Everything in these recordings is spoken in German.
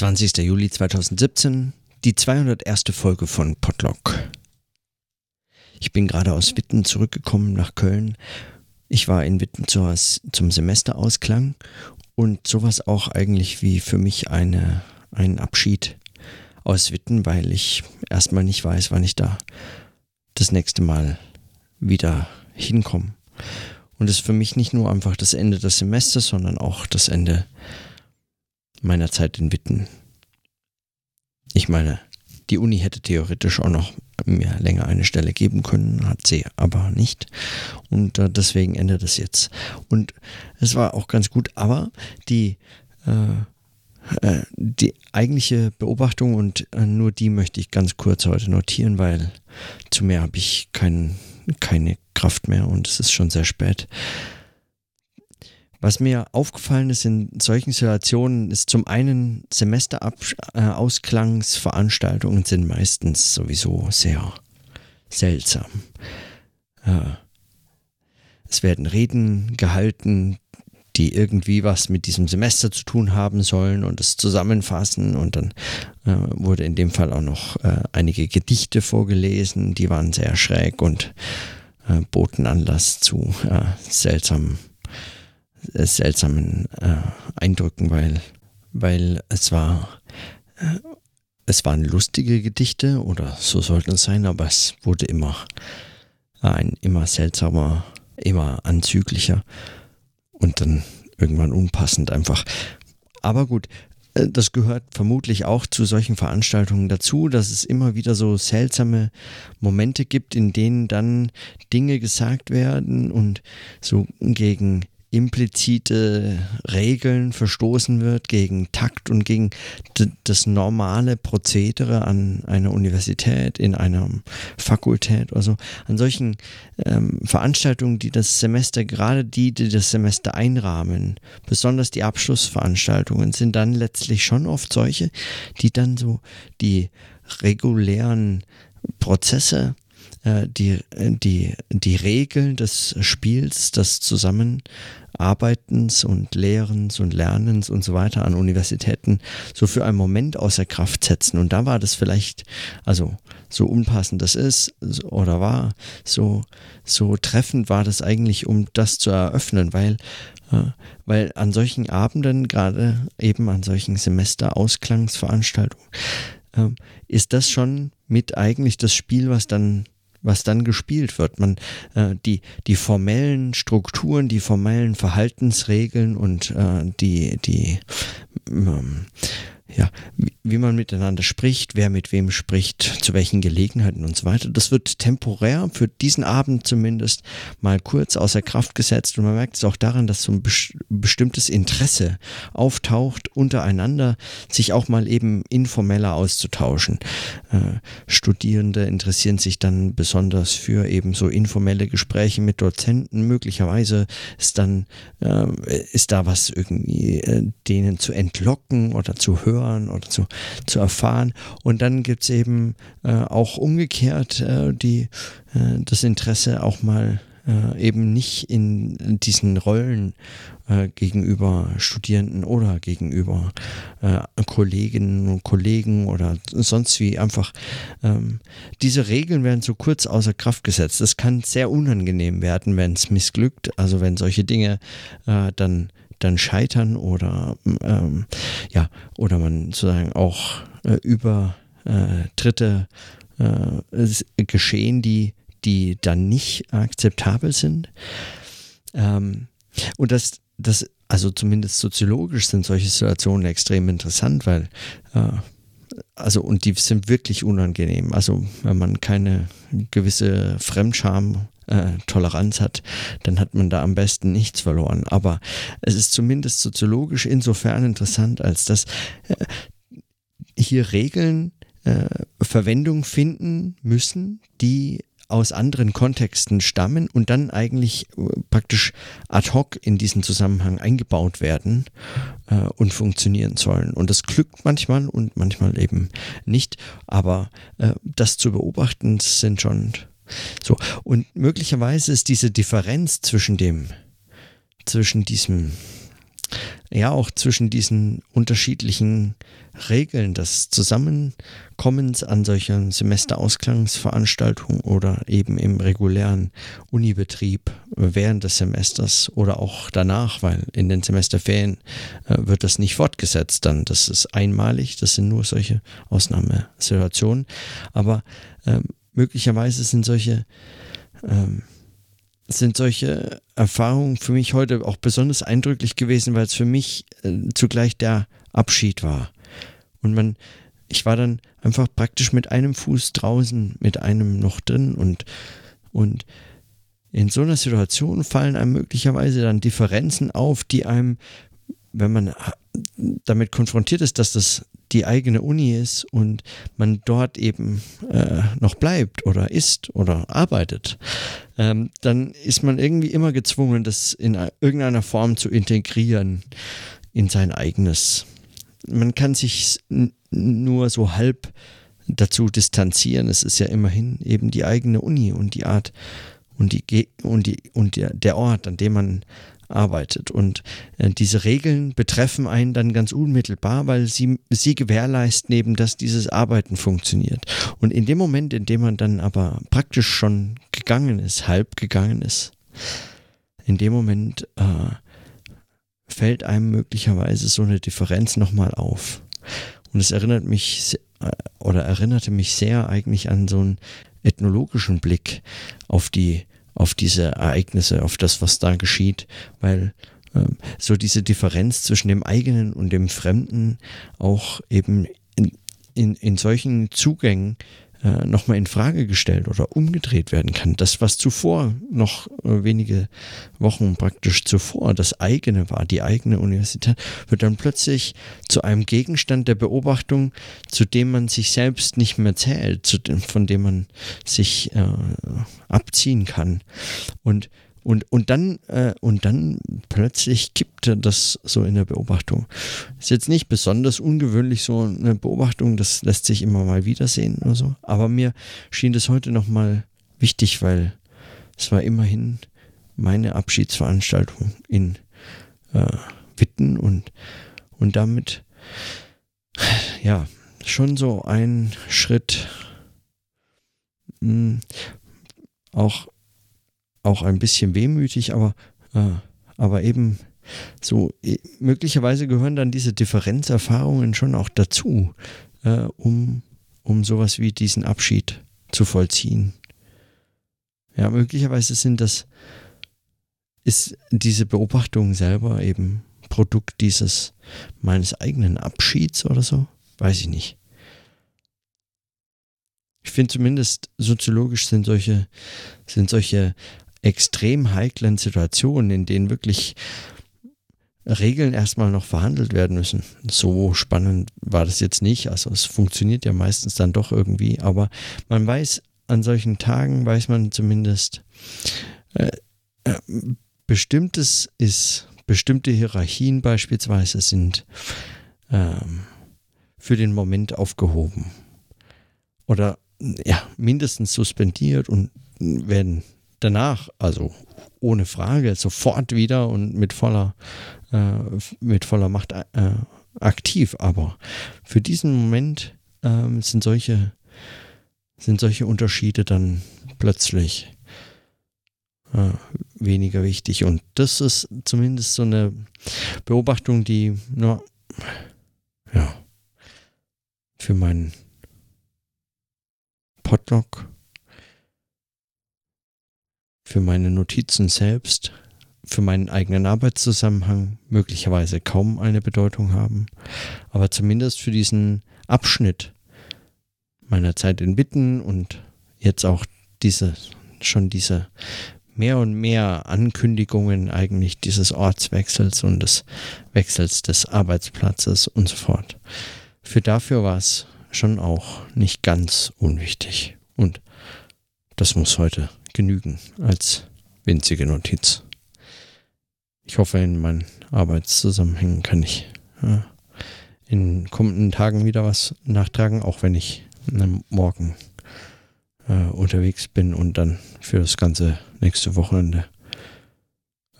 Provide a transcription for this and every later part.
20. Juli 2017, die 201. Folge von Potlock. Ich bin gerade aus Witten zurückgekommen nach Köln. Ich war in Witten zur, zum Semesterausklang und sowas auch eigentlich wie für mich eine, ein Abschied aus Witten, weil ich erstmal nicht weiß, wann ich da das nächste Mal wieder hinkomme. Und es ist für mich nicht nur einfach das Ende des Semesters, sondern auch das Ende meiner Zeit in Witten. Ich meine, die Uni hätte theoretisch auch noch mir länger eine Stelle geben können, hat sie aber nicht. Und äh, deswegen endet es jetzt. Und es war auch ganz gut, aber die, äh, äh, die eigentliche Beobachtung und äh, nur die möchte ich ganz kurz heute notieren, weil zu mehr habe ich kein, keine Kraft mehr und es ist schon sehr spät. Was mir aufgefallen ist in solchen Situationen, ist zum einen Semesterausklangsveranstaltungen sind meistens sowieso sehr seltsam. Es werden Reden gehalten, die irgendwie was mit diesem Semester zu tun haben sollen und es zusammenfassen. Und dann äh, wurde in dem Fall auch noch äh, einige Gedichte vorgelesen, die waren sehr schräg und äh, boten Anlass zu äh, seltsamen äh, seltsamen äh, Eindrücken, weil, weil es war, äh, es waren lustige Gedichte oder so sollten es sein, aber es wurde immer ein immer seltsamer, immer anzüglicher und dann irgendwann unpassend einfach. Aber gut, äh, das gehört vermutlich auch zu solchen Veranstaltungen dazu, dass es immer wieder so seltsame Momente gibt, in denen dann Dinge gesagt werden und so gegen implizite Regeln verstoßen wird, gegen Takt und gegen das normale Prozedere an einer Universität, in einer Fakultät oder so. An solchen ähm, Veranstaltungen, die das Semester, gerade die, die das Semester einrahmen, besonders die Abschlussveranstaltungen, sind dann letztlich schon oft solche, die dann so die regulären Prozesse äh, die, die, die Regeln des Spiels, des Zusammenarbeitens und Lehrens und Lernens und so weiter an Universitäten so für einen Moment außer Kraft setzen. Und da war das vielleicht, also so unpassend das ist oder war, so, so treffend war das eigentlich, um das zu eröffnen, weil äh, weil an solchen Abenden, gerade eben an solchen Semesterausklangsveranstaltungen, äh, ist das schon mit eigentlich das Spiel, was dann was dann gespielt wird. Man äh, die die formellen Strukturen, die formellen Verhaltensregeln und äh, die die ähm, ja, wie man miteinander spricht, wer mit wem spricht, zu welchen Gelegenheiten und so weiter. Das wird temporär für diesen Abend zumindest mal kurz außer Kraft gesetzt und man merkt es auch daran, dass so ein bestimmtes Interesse auftaucht, untereinander sich auch mal eben informeller auszutauschen. Äh, Studierende interessieren sich dann besonders für eben so informelle Gespräche mit Dozenten. Möglicherweise ist dann äh, ist da was irgendwie äh, denen zu entlocken oder zu hören hören oder zu, zu erfahren. Und dann gibt es eben äh, auch umgekehrt äh, die, äh, das Interesse auch mal äh, eben nicht in diesen Rollen äh, gegenüber Studierenden oder gegenüber äh, Kolleginnen und Kollegen oder sonst wie einfach ähm, diese Regeln werden so kurz außer Kraft gesetzt. Das kann sehr unangenehm werden, wenn es missglückt, also wenn solche Dinge dann dann scheitern oder ähm, ja, oder man sozusagen auch äh, über äh, Dritte äh, geschehen, die, die dann nicht akzeptabel sind. Ähm, und das, das, also zumindest soziologisch sind solche Situationen extrem interessant, weil äh, also und die sind wirklich unangenehm. Also wenn man keine gewisse Fremdscham äh, Toleranz hat, dann hat man da am besten nichts verloren. Aber es ist zumindest soziologisch insofern interessant, als dass äh, hier Regeln äh, Verwendung finden müssen, die aus anderen Kontexten stammen und dann eigentlich äh, praktisch ad hoc in diesen Zusammenhang eingebaut werden äh, und funktionieren sollen. Und das glückt manchmal und manchmal eben nicht. Aber äh, das zu beobachten sind schon so, und möglicherweise ist diese Differenz zwischen dem, zwischen diesem ja auch zwischen diesen unterschiedlichen Regeln des Zusammenkommens an solchen Semesterausklangsveranstaltungen oder eben im regulären Unibetrieb während des Semesters oder auch danach, weil in den Semesterferien äh, wird das nicht fortgesetzt dann. Das ist einmalig, das sind nur solche Ausnahmesituationen. Aber äh, möglicherweise sind solche ähm, sind solche Erfahrungen für mich heute auch besonders eindrücklich gewesen, weil es für mich äh, zugleich der Abschied war. Und man, ich war dann einfach praktisch mit einem Fuß draußen, mit einem noch drin und, und in so einer Situation fallen einem möglicherweise dann Differenzen auf, die einem, wenn man damit konfrontiert ist, dass das die eigene Uni ist und man dort eben äh, noch bleibt oder ist oder arbeitet, ähm, dann ist man irgendwie immer gezwungen, das in irgendeiner Form zu integrieren in sein eigenes. Man kann sich nur so halb dazu distanzieren. Es ist ja immerhin eben die eigene Uni und die Art und die und die und der, der Ort, an dem man arbeitet. Und äh, diese Regeln betreffen einen dann ganz unmittelbar, weil sie, sie gewährleisten eben, dass dieses Arbeiten funktioniert. Und in dem Moment, in dem man dann aber praktisch schon gegangen ist, halb gegangen ist, in dem Moment äh, fällt einem möglicherweise so eine Differenz nochmal auf. Und es erinnert mich äh, oder erinnerte mich sehr eigentlich an so einen ethnologischen Blick auf die auf diese Ereignisse, auf das, was da geschieht, weil ähm, so diese Differenz zwischen dem eigenen und dem Fremden auch eben in, in, in solchen Zugängen äh, nochmal in Frage gestellt oder umgedreht werden kann. Das, was zuvor, noch äh, wenige Wochen praktisch zuvor, das eigene war, die eigene Universität, wird dann plötzlich zu einem Gegenstand der Beobachtung, zu dem man sich selbst nicht mehr zählt, zu dem, von dem man sich äh, abziehen kann. Und und, und dann, äh, und dann plötzlich kippte das so in der Beobachtung. Ist jetzt nicht besonders ungewöhnlich, so eine Beobachtung, das lässt sich immer mal wiedersehen oder so. Aber mir schien das heute nochmal wichtig, weil es war immerhin meine Abschiedsveranstaltung in äh, Witten und, und damit, ja, schon so ein Schritt, mh, hm, auch auch ein bisschen wehmütig, aber, äh, aber eben so, äh, möglicherweise gehören dann diese Differenzerfahrungen schon auch dazu, äh, um, um sowas wie diesen Abschied zu vollziehen. Ja, möglicherweise sind das, ist diese Beobachtung selber eben Produkt dieses meines eigenen Abschieds oder so? Weiß ich nicht. Ich finde zumindest soziologisch sind solche, sind solche extrem heiklen Situationen, in denen wirklich Regeln erstmal noch verhandelt werden müssen. So spannend war das jetzt nicht. Also es funktioniert ja meistens dann doch irgendwie, aber man weiß, an solchen Tagen weiß man zumindest, äh, äh, bestimmtes ist, bestimmte Hierarchien beispielsweise sind ähm, für den Moment aufgehoben. Oder ja, mindestens suspendiert und werden danach, also ohne Frage, sofort wieder und mit voller, äh, mit voller Macht äh, aktiv. Aber für diesen Moment äh, sind solche, sind solche Unterschiede dann plötzlich äh, weniger wichtig. Und das ist zumindest so eine Beobachtung, die, na, ja, für meinen Podlog für meine Notizen selbst, für meinen eigenen Arbeitszusammenhang möglicherweise kaum eine Bedeutung haben, aber zumindest für diesen Abschnitt meiner Zeit in Bitten und jetzt auch diese, schon diese mehr und mehr Ankündigungen eigentlich dieses Ortswechsels und des Wechsels des Arbeitsplatzes und so fort. Für dafür war es schon auch nicht ganz unwichtig. Und das muss heute genügen als winzige Notiz. Ich hoffe, in meinen Arbeitszusammenhängen kann ich ja, in kommenden Tagen wieder was nachtragen, auch wenn ich morgen äh, unterwegs bin und dann für das ganze nächste Wochenende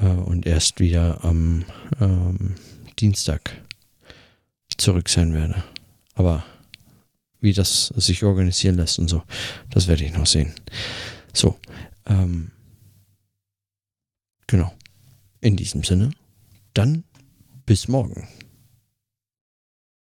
äh, und erst wieder am ähm, Dienstag zurück sein werde. Aber wie das sich organisieren lässt und so, das werde ich noch sehen. So, ähm, genau. In diesem Sinne, dann bis morgen.